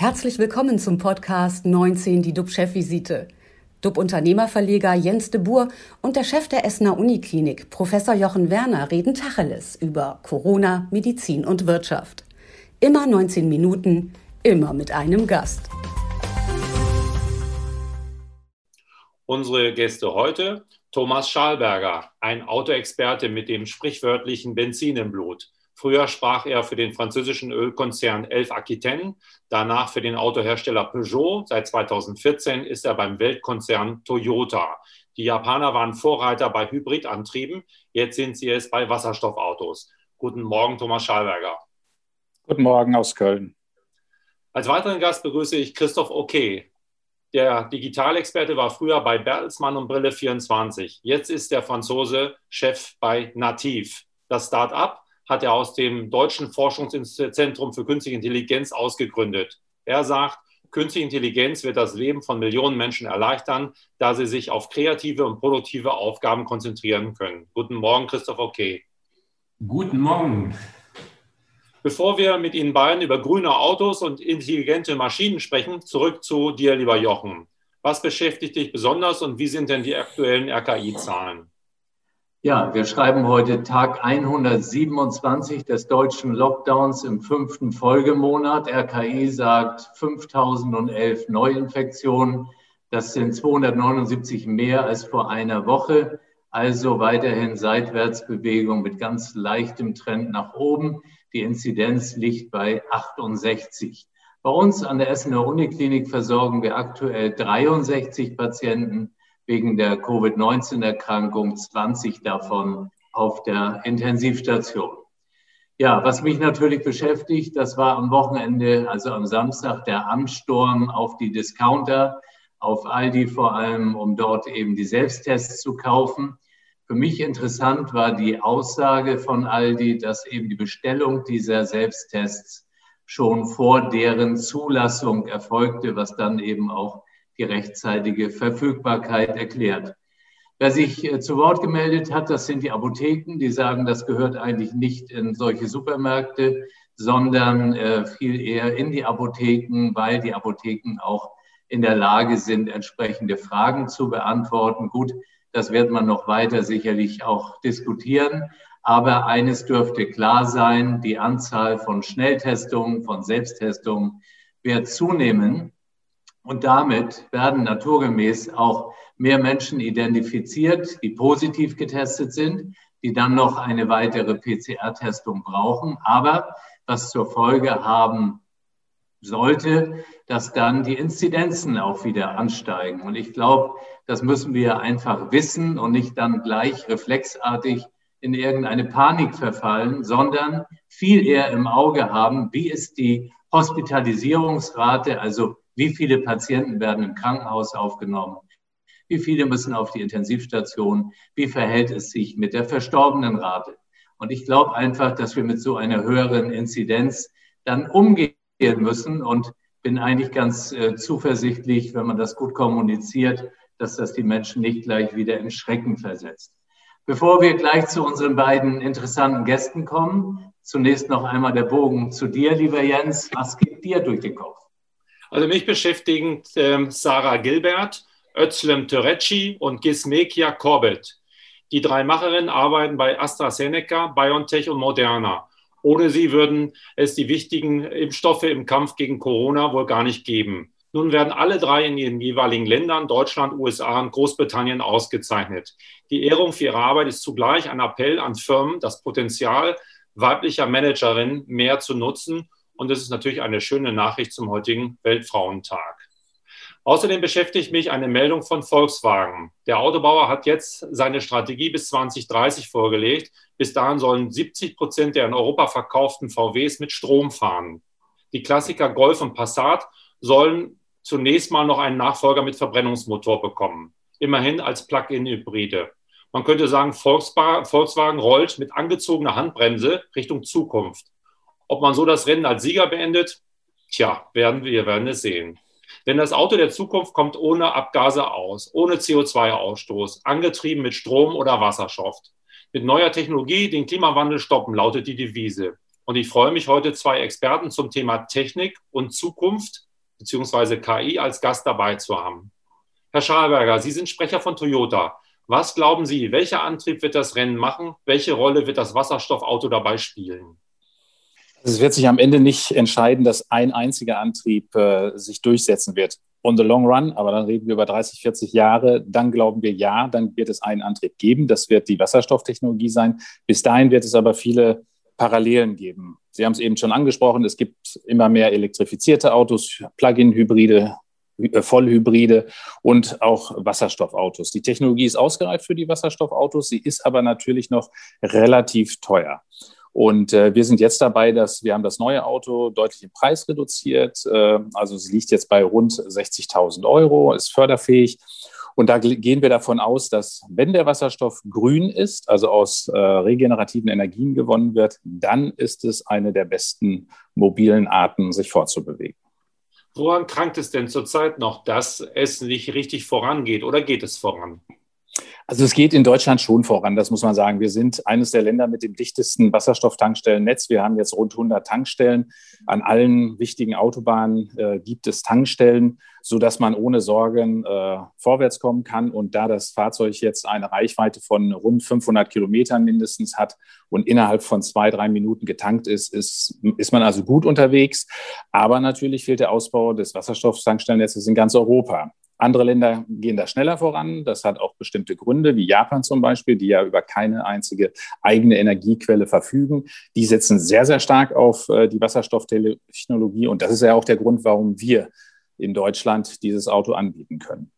Herzlich willkommen zum Podcast 19, die DUB-Chefvisite. DUB-Unternehmerverleger Jens de Boer und der Chef der Essener Uniklinik, Professor Jochen Werner, reden Tacheles über Corona, Medizin und Wirtschaft. Immer 19 Minuten, immer mit einem Gast. Unsere Gäste heute, Thomas Schalberger, ein Autoexperte mit dem sprichwörtlichen Benzin im Blut. Früher sprach er für den französischen Ölkonzern Elf Aquitaine, danach für den Autohersteller Peugeot. Seit 2014 ist er beim Weltkonzern Toyota. Die Japaner waren Vorreiter bei Hybridantrieben, jetzt sind sie es bei Wasserstoffautos. Guten Morgen, Thomas Schalberger. Guten Morgen aus Köln. Als weiteren Gast begrüße ich Christoph Oke. Der Digitalexperte war früher bei Bertelsmann und Brille 24. Jetzt ist der Franzose Chef bei Nativ. Das Start-up hat er aus dem Deutschen Forschungszentrum für Künstliche Intelligenz ausgegründet. Er sagt, Künstliche Intelligenz wird das Leben von Millionen Menschen erleichtern, da sie sich auf kreative und produktive Aufgaben konzentrieren können. Guten Morgen, Christopher Kay. Guten Morgen. Bevor wir mit Ihnen beiden über grüne Autos und intelligente Maschinen sprechen, zurück zu dir, lieber Jochen. Was beschäftigt dich besonders und wie sind denn die aktuellen RKI-Zahlen? Ja, wir schreiben heute Tag 127 des deutschen Lockdowns im fünften Folgemonat. RKI sagt 5011 Neuinfektionen. Das sind 279 mehr als vor einer Woche. Also weiterhin Seitwärtsbewegung mit ganz leichtem Trend nach oben. Die Inzidenz liegt bei 68. Bei uns an der Essener Uniklinik versorgen wir aktuell 63 Patienten wegen der Covid-19-Erkrankung, 20 davon auf der Intensivstation. Ja, was mich natürlich beschäftigt, das war am Wochenende, also am Samstag, der Ansturm auf die Discounter, auf Aldi vor allem, um dort eben die Selbsttests zu kaufen. Für mich interessant war die Aussage von Aldi, dass eben die Bestellung dieser Selbsttests schon vor deren Zulassung erfolgte, was dann eben auch die rechtzeitige Verfügbarkeit erklärt. Wer sich äh, zu Wort gemeldet hat, das sind die Apotheken, die sagen, das gehört eigentlich nicht in solche Supermärkte, sondern äh, viel eher in die Apotheken, weil die Apotheken auch in der Lage sind, entsprechende Fragen zu beantworten. Gut, das wird man noch weiter sicherlich auch diskutieren. Aber eines dürfte klar sein, die Anzahl von Schnelltestungen, von Selbsttestungen wird zunehmen. Und damit werden naturgemäß auch mehr Menschen identifiziert, die positiv getestet sind, die dann noch eine weitere PCR-Testung brauchen, aber was zur Folge haben sollte, dass dann die Inzidenzen auch wieder ansteigen. Und ich glaube, das müssen wir einfach wissen und nicht dann gleich reflexartig in irgendeine Panik verfallen, sondern viel eher im Auge haben, wie ist die Hospitalisierungsrate, also wie viele Patienten werden im Krankenhaus aufgenommen? Wie viele müssen auf die Intensivstation? Wie verhält es sich mit der Verstorbenenrate? Und ich glaube einfach, dass wir mit so einer höheren Inzidenz dann umgehen müssen und bin eigentlich ganz äh, zuversichtlich, wenn man das gut kommuniziert, dass das die Menschen nicht gleich wieder in Schrecken versetzt. Bevor wir gleich zu unseren beiden interessanten Gästen kommen, zunächst noch einmal der Bogen zu dir, lieber Jens. Was geht dir durch den Kopf? Also mich beschäftigen äh, Sarah Gilbert, Özlem Törecci und Gismekia Corbett. Die drei Macherinnen arbeiten bei AstraZeneca, BioNTech und Moderna. Ohne sie würden es die wichtigen Impfstoffe im Kampf gegen Corona wohl gar nicht geben. Nun werden alle drei in ihren jeweiligen Ländern, Deutschland, USA und Großbritannien, ausgezeichnet. Die Ehrung für ihre Arbeit ist zugleich ein Appell an Firmen, das Potenzial weiblicher Managerinnen mehr zu nutzen und es ist natürlich eine schöne Nachricht zum heutigen Weltfrauentag. Außerdem beschäftigt mich eine Meldung von Volkswagen. Der Autobauer hat jetzt seine Strategie bis 2030 vorgelegt. Bis dahin sollen 70 Prozent der in Europa verkauften VWs mit Strom fahren. Die Klassiker Golf und Passat sollen zunächst mal noch einen Nachfolger mit Verbrennungsmotor bekommen. Immerhin als Plug-in-Hybride. Man könnte sagen, Volkswagen rollt mit angezogener Handbremse Richtung Zukunft. Ob man so das Rennen als Sieger beendet, tja, werden wir werden es sehen. Denn das Auto der Zukunft kommt ohne Abgase aus, ohne CO2-Ausstoß, angetrieben mit Strom oder Wasserstoff. Mit neuer Technologie den Klimawandel stoppen, lautet die Devise. Und ich freue mich heute, zwei Experten zum Thema Technik und Zukunft bzw. KI als Gast dabei zu haben. Herr Schalberger, Sie sind Sprecher von Toyota. Was glauben Sie, welcher Antrieb wird das Rennen machen? Welche Rolle wird das Wasserstoffauto dabei spielen? Es wird sich am Ende nicht entscheiden, dass ein einziger Antrieb äh, sich durchsetzen wird. On the long run, aber dann reden wir über 30, 40 Jahre, dann glauben wir ja, dann wird es einen Antrieb geben. Das wird die Wasserstofftechnologie sein. Bis dahin wird es aber viele Parallelen geben. Sie haben es eben schon angesprochen, es gibt immer mehr elektrifizierte Autos, Plug-in-Hybride, äh, Vollhybride und auch Wasserstoffautos. Die Technologie ist ausgereift für die Wasserstoffautos, sie ist aber natürlich noch relativ teuer. Und äh, wir sind jetzt dabei, dass wir haben das neue Auto deutlich im Preis reduziert. Äh, also es liegt jetzt bei rund 60.000 Euro, ist förderfähig. Und da gehen wir davon aus, dass wenn der Wasserstoff grün ist, also aus äh, regenerativen Energien gewonnen wird, dann ist es eine der besten mobilen Arten, sich fortzubewegen. Woran krankt es denn zurzeit noch, dass es nicht richtig vorangeht oder geht es voran? Also es geht in Deutschland schon voran, das muss man sagen. Wir sind eines der Länder mit dem dichtesten Wasserstofftankstellennetz. Wir haben jetzt rund 100 Tankstellen. An allen wichtigen Autobahnen äh, gibt es Tankstellen, sodass man ohne Sorgen äh, vorwärts kommen kann. Und da das Fahrzeug jetzt eine Reichweite von rund 500 Kilometern mindestens hat und innerhalb von zwei, drei Minuten getankt ist, ist, ist man also gut unterwegs. Aber natürlich fehlt der Ausbau des Wasserstofftankstellennetzes in ganz Europa. Andere Länder gehen da schneller voran. Das hat auch bestimmte Gründe, wie Japan zum Beispiel, die ja über keine einzige eigene Energiequelle verfügen. Die setzen sehr, sehr stark auf äh, die Wasserstofftechnologie. Und das ist ja auch der Grund, warum wir in Deutschland dieses Auto anbieten können.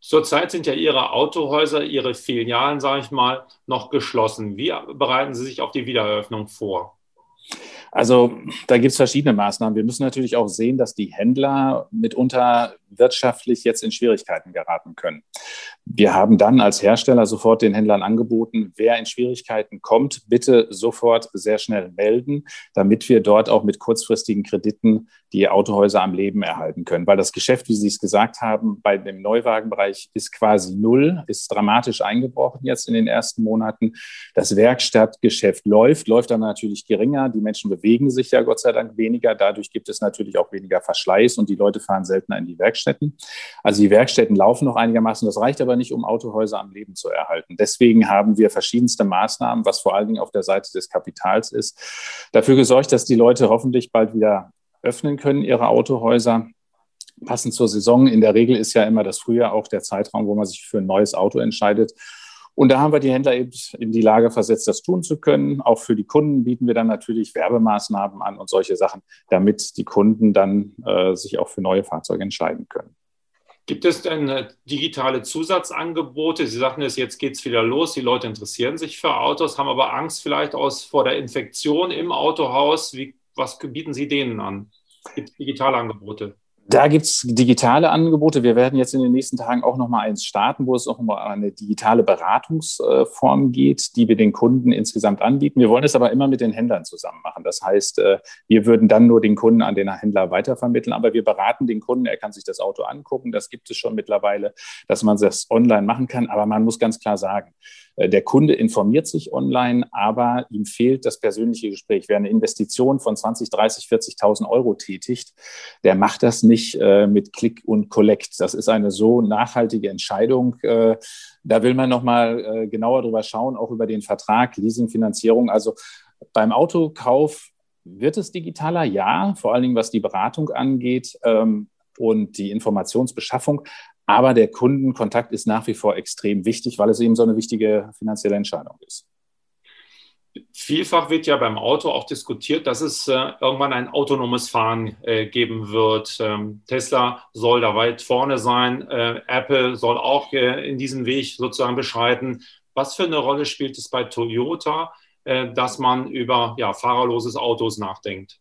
Zurzeit sind ja Ihre Autohäuser, Ihre Filialen, sage ich mal, noch geschlossen. Wie bereiten Sie sich auf die Wiedereröffnung vor? Also da gibt es verschiedene Maßnahmen. Wir müssen natürlich auch sehen, dass die Händler mitunter wirtschaftlich jetzt in Schwierigkeiten geraten können. Wir haben dann als Hersteller sofort den Händlern angeboten, wer in Schwierigkeiten kommt, bitte sofort sehr schnell melden, damit wir dort auch mit kurzfristigen Krediten die Autohäuser am Leben erhalten können. Weil das Geschäft, wie Sie es gesagt haben, bei dem Neuwagenbereich ist quasi null, ist dramatisch eingebrochen jetzt in den ersten Monaten. Das Werkstattgeschäft läuft, läuft dann natürlich geringer. Die Menschen bewegen sich ja Gott sei Dank weniger. Dadurch gibt es natürlich auch weniger Verschleiß und die Leute fahren seltener in die Werkstätten. Also die Werkstätten laufen noch einigermaßen. Das reicht aber nicht, um Autohäuser am Leben zu erhalten. Deswegen haben wir verschiedenste Maßnahmen, was vor allen Dingen auf der Seite des Kapitals ist, dafür gesorgt, dass die Leute hoffentlich bald wieder öffnen können, ihre Autohäuser. Passend zur Saison. In der Regel ist ja immer das Frühjahr auch der Zeitraum, wo man sich für ein neues Auto entscheidet. Und da haben wir die Händler eben in die Lage versetzt, das tun zu können. Auch für die Kunden bieten wir dann natürlich Werbemaßnahmen an und solche Sachen, damit die Kunden dann äh, sich auch für neue Fahrzeuge entscheiden können. Gibt es denn äh, digitale Zusatzangebote? Sie sagten es, jetzt geht es wieder los. Die Leute interessieren sich für Autos, haben aber Angst vielleicht aus, vor der Infektion im Autohaus. Wie, was bieten Sie denen an? Gibt es digitale Angebote? Da gibt es digitale Angebote. Wir werden jetzt in den nächsten Tagen auch noch mal eins starten, wo es auch um eine digitale Beratungsform geht, die wir den Kunden insgesamt anbieten. Wir wollen es aber immer mit den Händlern zusammen machen. Das heißt, äh, wir würden dann nur den Kunden an den Händler weitervermitteln, aber wir beraten den Kunden. Er kann sich das Auto angucken. Das gibt es schon mittlerweile, dass man das online machen kann. Aber man muss ganz klar sagen, der Kunde informiert sich online, aber ihm fehlt das persönliche Gespräch. Wer eine Investition von 20, 30, 40.000 Euro tätigt, der macht das nicht äh, mit Click und Collect. Das ist eine so nachhaltige Entscheidung. Äh, da will man noch mal genauer drüber schauen, auch über den Vertrag, Leasingfinanzierung. Also beim Autokauf wird es digitaler, ja, vor allen Dingen was die Beratung angeht ähm, und die Informationsbeschaffung. Aber der Kundenkontakt ist nach wie vor extrem wichtig, weil es eben so eine wichtige finanzielle Entscheidung ist. Vielfach wird ja beim Auto auch diskutiert, dass es äh, irgendwann ein autonomes Fahren äh, geben wird. Ähm, Tesla soll da weit vorne sein. Äh, Apple soll auch äh, in diesen Weg sozusagen beschreiten. Was für eine Rolle spielt es bei Toyota, äh, dass man über ja, fahrerloses Autos nachdenkt?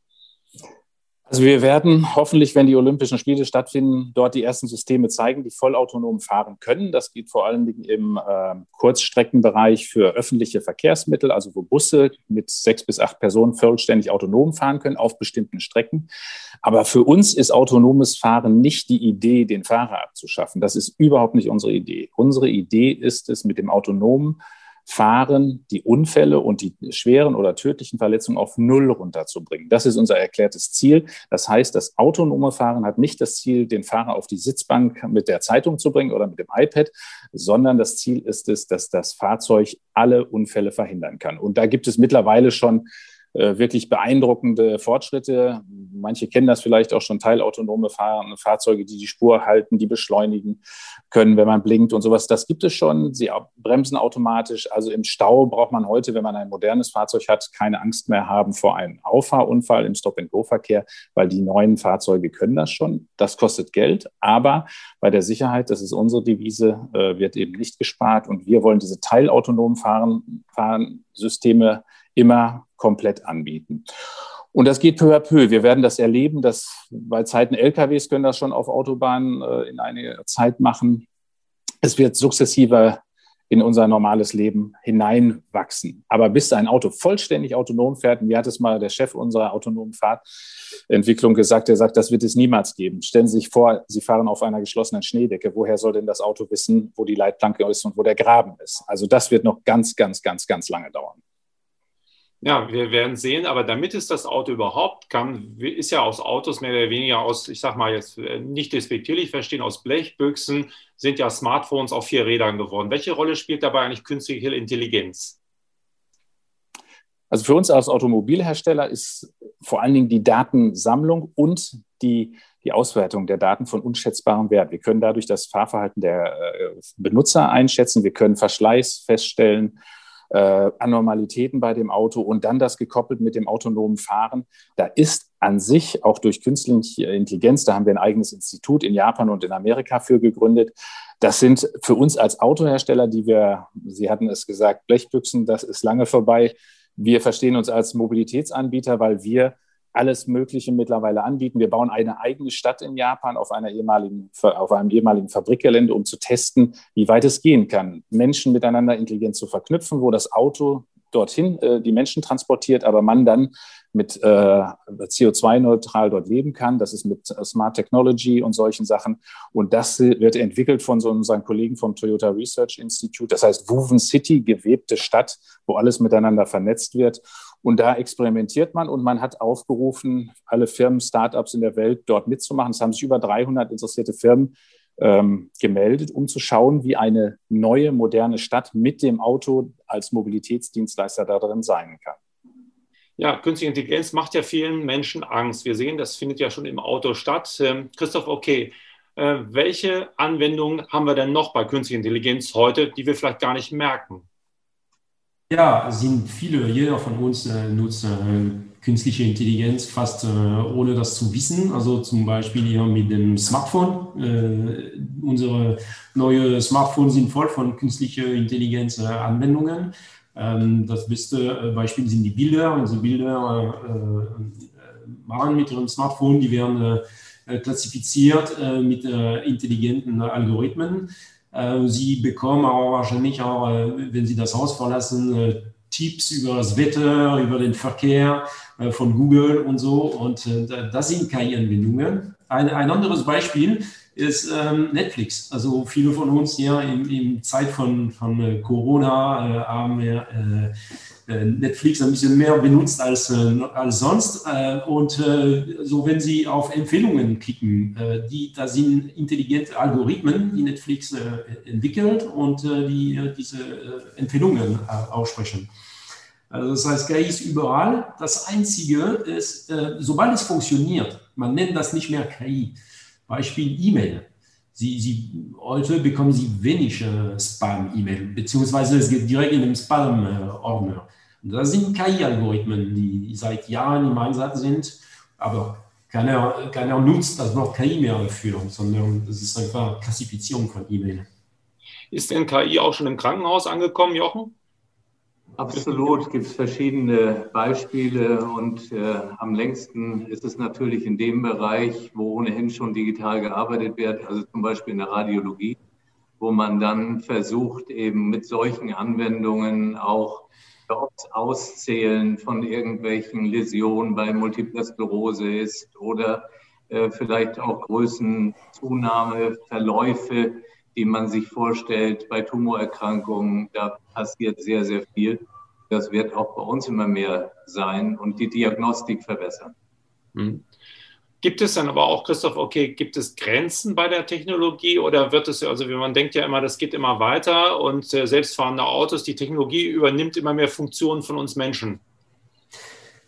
Also wir werden hoffentlich, wenn die Olympischen Spiele stattfinden, dort die ersten Systeme zeigen, die vollautonom fahren können. Das geht vor allen Dingen im äh, Kurzstreckenbereich für öffentliche Verkehrsmittel, also wo Busse mit sechs bis acht Personen vollständig autonom fahren können auf bestimmten Strecken. Aber für uns ist autonomes Fahren nicht die Idee, den Fahrer abzuschaffen. Das ist überhaupt nicht unsere Idee. Unsere Idee ist es, mit dem autonomen fahren, die Unfälle und die schweren oder tödlichen Verletzungen auf Null runterzubringen. Das ist unser erklärtes Ziel. Das heißt, das autonome Fahren hat nicht das Ziel, den Fahrer auf die Sitzbank mit der Zeitung zu bringen oder mit dem iPad, sondern das Ziel ist es, dass das Fahrzeug alle Unfälle verhindern kann. Und da gibt es mittlerweile schon wirklich beeindruckende Fortschritte. Manche kennen das vielleicht auch schon, teilautonome Fahr Fahrzeuge, die die Spur halten, die beschleunigen können, wenn man blinkt und sowas. Das gibt es schon. Sie bremsen automatisch. Also im Stau braucht man heute, wenn man ein modernes Fahrzeug hat, keine Angst mehr haben vor einem Auffahrunfall im Stop-and-Go-Verkehr, weil die neuen Fahrzeuge können das schon. Das kostet Geld, aber bei der Sicherheit, das ist unsere Devise, äh, wird eben nicht gespart. Und wir wollen diese teilautonomen Fahren, Fahrensysteme immer komplett anbieten. Und das geht peu à peu. Wir werden das erleben, dass bei Zeiten LKWs können das schon auf Autobahnen äh, in einiger Zeit machen. Es wird sukzessiver in unser normales Leben hineinwachsen. Aber bis ein Auto vollständig autonom fährt, wie hat es mal der Chef unserer autonomen Fahrtentwicklung gesagt, der sagt, das wird es niemals geben. Stellen Sie sich vor, Sie fahren auf einer geschlossenen Schneedecke. Woher soll denn das Auto wissen, wo die Leitplanke ist und wo der Graben ist? Also das wird noch ganz, ganz, ganz, ganz lange dauern. Ja, wir werden sehen, aber damit es das Auto überhaupt kann, ist ja aus Autos mehr oder weniger aus, ich sag mal jetzt äh, nicht despektierlich verstehen, aus Blechbüchsen sind ja Smartphones auf vier Rädern geworden. Welche Rolle spielt dabei eigentlich künstliche Intelligenz? Also für uns als Automobilhersteller ist vor allen Dingen die Datensammlung und die, die Auswertung der Daten von unschätzbarem Wert. Wir können dadurch das Fahrverhalten der äh, Benutzer einschätzen, wir können Verschleiß feststellen, äh, Anormalitäten bei dem Auto und dann das gekoppelt mit dem autonomen Fahren. Da ist an sich auch durch künstliche Intelligenz, da haben wir ein eigenes Institut in Japan und in Amerika für gegründet. Das sind für uns als Autohersteller, die wir, Sie hatten es gesagt, Blechbüchsen, das ist lange vorbei. Wir verstehen uns als Mobilitätsanbieter, weil wir alles Mögliche mittlerweile anbieten. Wir bauen eine eigene Stadt in Japan auf, einer ehemaligen, auf einem ehemaligen Fabrikgelände, um zu testen, wie weit es gehen kann, Menschen miteinander intelligent zu verknüpfen, wo das Auto dorthin äh, die Menschen transportiert, aber man dann mit äh, CO2-neutral dort leben kann. Das ist mit Smart Technology und solchen Sachen. Und das wird entwickelt von so unseren Kollegen vom Toyota Research Institute. Das heißt Woven City, gewebte Stadt, wo alles miteinander vernetzt wird. Und da experimentiert man und man hat aufgerufen, alle Firmen, Startups in der Welt dort mitzumachen. Es haben sich über 300 interessierte Firmen ähm, gemeldet, um zu schauen, wie eine neue, moderne Stadt mit dem Auto als Mobilitätsdienstleister da drin sein kann. Ja, künstliche Intelligenz macht ja vielen Menschen Angst. Wir sehen, das findet ja schon im Auto statt. Ähm, Christoph, okay, äh, welche Anwendungen haben wir denn noch bei künstlicher Intelligenz heute, die wir vielleicht gar nicht merken? Ja, sind viele. Jeder von uns äh, nutzt äh, künstliche Intelligenz fast äh, ohne das zu wissen. Also zum Beispiel hier mit dem Smartphone. Äh, unsere neue Smartphones sind voll von künstlicher Intelligenz äh. Ähm, das beste äh, Beispiel sind die Bilder. Unsere Bilder machen mit ihrem Smartphone, die werden klassifiziert mit intelligenten Algorithmen. Äh, Sie bekommen aber wahrscheinlich auch, äh, wenn Sie das Haus verlassen, äh, Tipps über das Wetter, über den Verkehr von Google und so. Und das sind KI-Anwendungen. Ein, ein anderes Beispiel ist ähm, Netflix. Also viele von uns ja in, in Zeit von, von Corona haben wir äh, Netflix ein bisschen mehr benutzt als, äh, als sonst. Äh, und so, wenn Sie auf Empfehlungen klicken, die, da sind intelligente Algorithmen, die Netflix entwickelt und die diese Empfehlungen aussprechen. Also das heißt, KI ist überall. Das Einzige ist, sobald es funktioniert, man nennt das nicht mehr KI. Beispiel E-Mail. Sie, Sie, heute bekommen Sie wenig äh, Spam-E-Mail, beziehungsweise es geht direkt in den Spam-Ordner. Das sind KI-Algorithmen, die seit Jahren im Einsatz sind, aber keiner, keiner nutzt das Wort KI mehr dafür, sondern das ist einfach Klassifizierung von E-Mail. Ist denn KI auch schon im Krankenhaus angekommen, Jochen? Absolut, gibt es verschiedene Beispiele und äh, am längsten ist es natürlich in dem Bereich, wo ohnehin schon digital gearbeitet wird, also zum Beispiel in der Radiologie, wo man dann versucht, eben mit solchen Anwendungen auch das Auszählen von irgendwelchen Läsionen bei Multipler Sklerose ist oder äh, vielleicht auch Größenzunahme, Verläufe die man sich vorstellt bei Tumorerkrankungen. Da passiert sehr, sehr viel. Das wird auch bei uns immer mehr sein und die Diagnostik verbessern. Mhm. Gibt es dann aber auch, Christoph, okay, gibt es Grenzen bei der Technologie oder wird es, also wie man denkt ja immer, das geht immer weiter und äh, selbstfahrende Autos, die Technologie übernimmt immer mehr Funktionen von uns Menschen?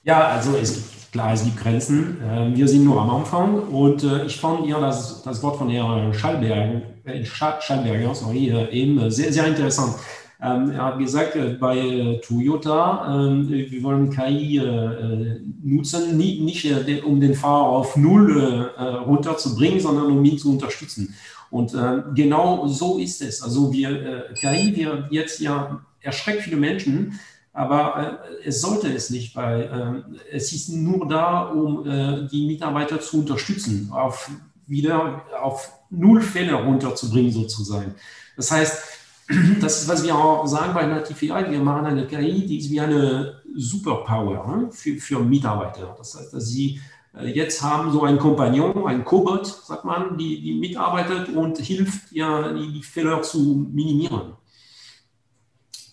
Ja, also es gibt, klar, es gibt Grenzen. Ähm, wir sind nur am Anfang und äh, ich fand ja das, das Wort von Herrn Schallberger, äh, Schallberger sorry, eben sehr, sehr interessant. Ähm, er hat gesagt, äh, bei äh, Toyota, äh, wir wollen KI äh, nutzen, nicht äh, um den Fahrer auf Null äh, runterzubringen, sondern um ihn zu unterstützen. Und genau so ist es. Also wir, KI wir jetzt ja erschreckt viele Menschen, aber es sollte es nicht, weil es ist nur da, um die Mitarbeiter zu unterstützen, auf wieder auf Null Fälle runterzubringen sozusagen. Das heißt, das ist, was wir auch sagen bei Native AI. Wir machen eine KI, die ist wie eine Superpower ne, für, für Mitarbeiter. Das heißt, dass sie äh, jetzt haben so einen Kompagnon, einen Cobot, sagt man, die, die mitarbeitet und hilft, ja, die, die Fehler zu minimieren.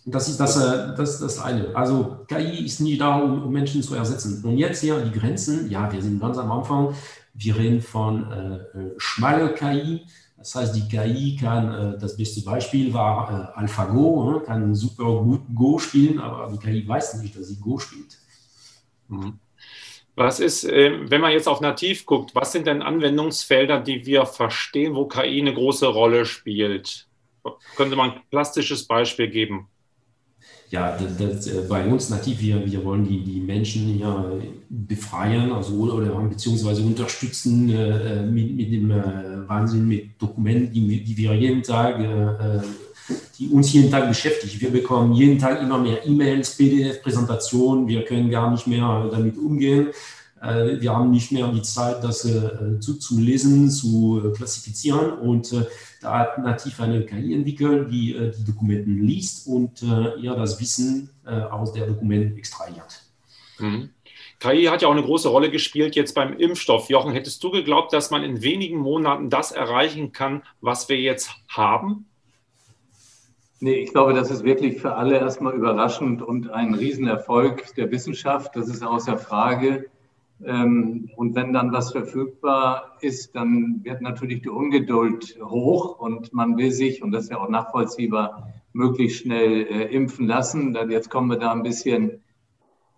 Das ist das, äh, das, das eine. Also KI ist nie da, um, um, Menschen zu ersetzen. Und jetzt hier die Grenzen, ja, wir sind ganz am Anfang. Wir reden von äh, äh schmale KI. Das heißt, die KI kann, äh, das beste Beispiel war äh, AlphaGo, ne, kann super gut Go spielen, aber die KI weiß nicht, dass sie Go spielt. Mhm. Was ist, ähm, wenn man jetzt auf Nativ guckt, was sind denn Anwendungsfelder, die wir verstehen, wo KI eine große Rolle spielt? Könnte man ein plastisches Beispiel geben? Ja, das, das, äh, bei uns nativ, wir, wir wollen die, die Menschen ja befreien, also oder beziehungsweise unterstützen äh, mit, mit dem äh, Wahnsinn mit Dokumenten, die, die wir jeden Tag, äh, äh die uns jeden Tag beschäftigen. Wir bekommen jeden Tag immer mehr E-Mails, PDF-Präsentationen, wir können gar nicht mehr damit umgehen. Äh, wir haben nicht mehr die Zeit, das äh, zu, zu lesen, zu äh, klassifizieren. Und da hat Nativ eine KI entwickelt, die die Dokumenten liest und ja das Wissen aus der Dokument extrahiert. Mhm. KI hat ja auch eine große Rolle gespielt jetzt beim Impfstoff. Jochen, hättest du geglaubt, dass man in wenigen Monaten das erreichen kann, was wir jetzt haben? Nee, ich glaube, das ist wirklich für alle erstmal überraschend und ein Riesenerfolg der Wissenschaft. Das ist außer Frage. Ähm, und wenn dann was verfügbar ist, dann wird natürlich die Ungeduld hoch und man will sich, und das ist ja auch nachvollziehbar, möglichst schnell äh, impfen lassen. Jetzt kommen wir da ein bisschen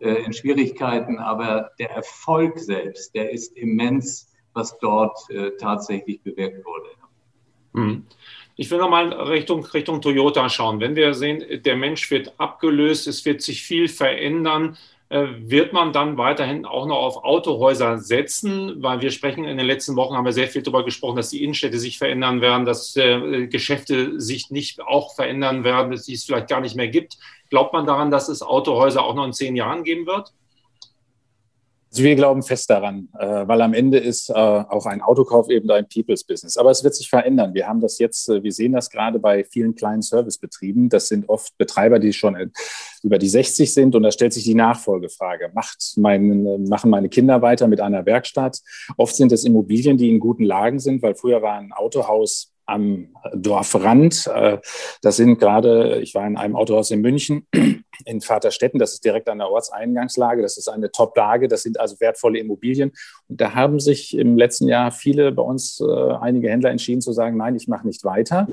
äh, in Schwierigkeiten, aber der Erfolg selbst, der ist immens, was dort äh, tatsächlich bewirkt wurde. Mhm. Ich will nochmal Richtung, Richtung Toyota schauen. Wenn wir sehen, der Mensch wird abgelöst, es wird sich viel verändern, wird man dann weiterhin auch noch auf Autohäuser setzen? Weil wir sprechen in den letzten Wochen, haben wir sehr viel darüber gesprochen, dass die Innenstädte sich verändern werden, dass äh, Geschäfte sich nicht auch verändern werden, dass es vielleicht gar nicht mehr gibt. Glaubt man daran, dass es Autohäuser auch noch in zehn Jahren geben wird? Also wir glauben fest daran, äh, weil am Ende ist äh, auch ein Autokauf eben ein People's Business. Aber es wird sich verändern. Wir haben das jetzt, äh, wir sehen das gerade bei vielen kleinen Servicebetrieben. Das sind oft Betreiber, die schon über die 60 sind. Und da stellt sich die Nachfolgefrage. Macht mein, machen meine Kinder weiter mit einer Werkstatt? Oft sind es Immobilien, die in guten Lagen sind, weil früher war ein Autohaus am Dorfrand. Das sind gerade, ich war in einem Autohaus in München, in Vaterstetten, das ist direkt an der Ortseingangslage, das ist eine Top-Lage, das sind also wertvolle Immobilien. Und da haben sich im letzten Jahr viele bei uns, äh, einige Händler entschieden zu sagen, nein, ich mache nicht weiter,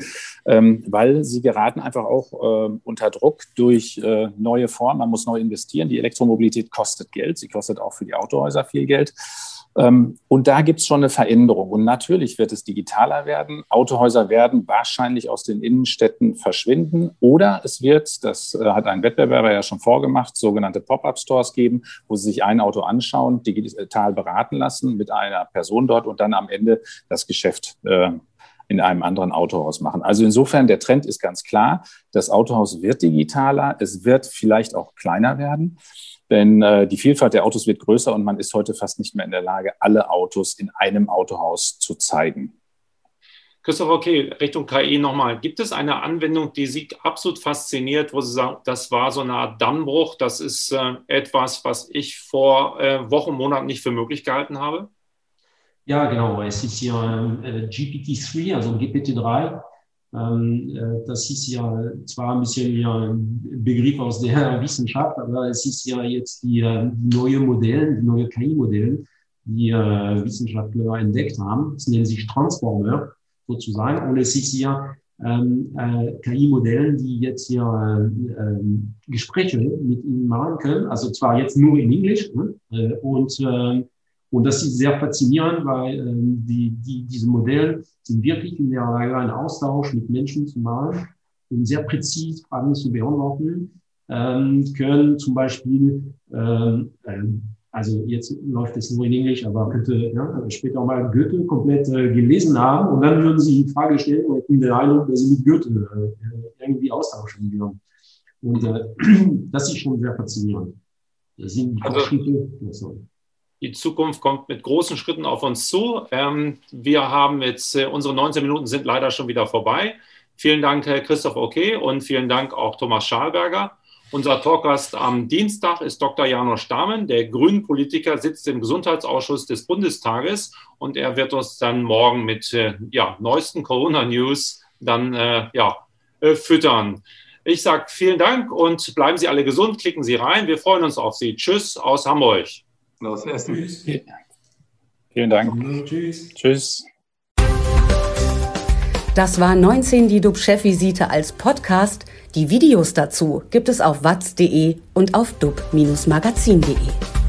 ähm, weil sie geraten einfach auch äh, unter Druck durch äh, neue Formen. Man muss neu investieren. Die Elektromobilität kostet Geld, sie kostet auch für die Autohäuser viel Geld. Ähm, und da gibt es schon eine Veränderung. Und natürlich wird es digitaler werden. Autohäuser werden wahrscheinlich aus den Innenstädten verschwinden. Oder es wird, das äh, hat ein Wettbewerber ja schon vorgemacht, sogenannte Pop-up-Stores geben, wo sie sich ein Auto anschauen, digital beraten lassen mit einer Person dort und dann am Ende das Geschäft äh, in einem anderen Autohaus machen. Also insofern, der Trend ist ganz klar. Das Autohaus wird digitaler. Es wird vielleicht auch kleiner werden. Denn äh, die Vielfalt der Autos wird größer und man ist heute fast nicht mehr in der Lage, alle Autos in einem Autohaus zu zeigen. Christoph, okay, Richtung KI nochmal. Gibt es eine Anwendung, die Sie absolut fasziniert, wo Sie sagen, das war so eine Art Dammbruch, das ist äh, etwas, was ich vor äh, Wochen, Monaten nicht für möglich gehalten habe? Ja, genau. Es ist hier äh, GPT-3, also GPT-3. Ähm, äh, das ist ja zwar ein bisschen ja ein Begriff aus der Wissenschaft, aber es ist ja jetzt die, äh, die neue Modelle, die neue KI-Modelle, die äh, Wissenschaftler entdeckt haben. Es nennen sich Transformer sozusagen. Und es ist ja ähm, äh, KI-Modellen, die jetzt hier äh, äh, Gespräche mit ihnen machen können. Also zwar jetzt nur in Englisch. Ne? Äh, und, äh, und das ist sehr faszinierend, weil äh, die, die, diese Modelle sind wirklich in der Lage, einen Austausch mit Menschen zu machen und sehr präzise Fragen zu beantworten. Ähm, können zum Beispiel ähm, ähm, also jetzt läuft es nur in Englisch, aber könnte ja, später auch mal Goethe komplett äh, gelesen haben und dann würden Sie die Frage stellen und hätten den Eindruck, dass Sie mit Goethe äh, irgendwie austauschen würden. Und äh, das ist schon sehr faszinierend. Das sind die also, Schritte. Die Zukunft kommt mit großen Schritten auf uns zu. Ähm, wir haben jetzt, äh, unsere 19 Minuten sind leider schon wieder vorbei. Vielen Dank, Herr Christoph Oke, und vielen Dank auch Thomas Schalberger. Unser Talkgast am Dienstag ist Dr. Janosch Dahmen. Der Grünen-Politiker sitzt im Gesundheitsausschuss des Bundestages und er wird uns dann morgen mit äh, ja, neuesten Corona-News dann äh, ja, füttern. Ich sage vielen Dank und bleiben Sie alle gesund, klicken Sie rein. Wir freuen uns auf Sie. Tschüss aus Hamburg. Aus Essen. Tschüss. Vielen Dank. Tschüss. Tschüss. Das war 19 die DUB-Chefvisite als Podcast. Die Videos dazu gibt es auf watz.de und auf dub-magazin.de.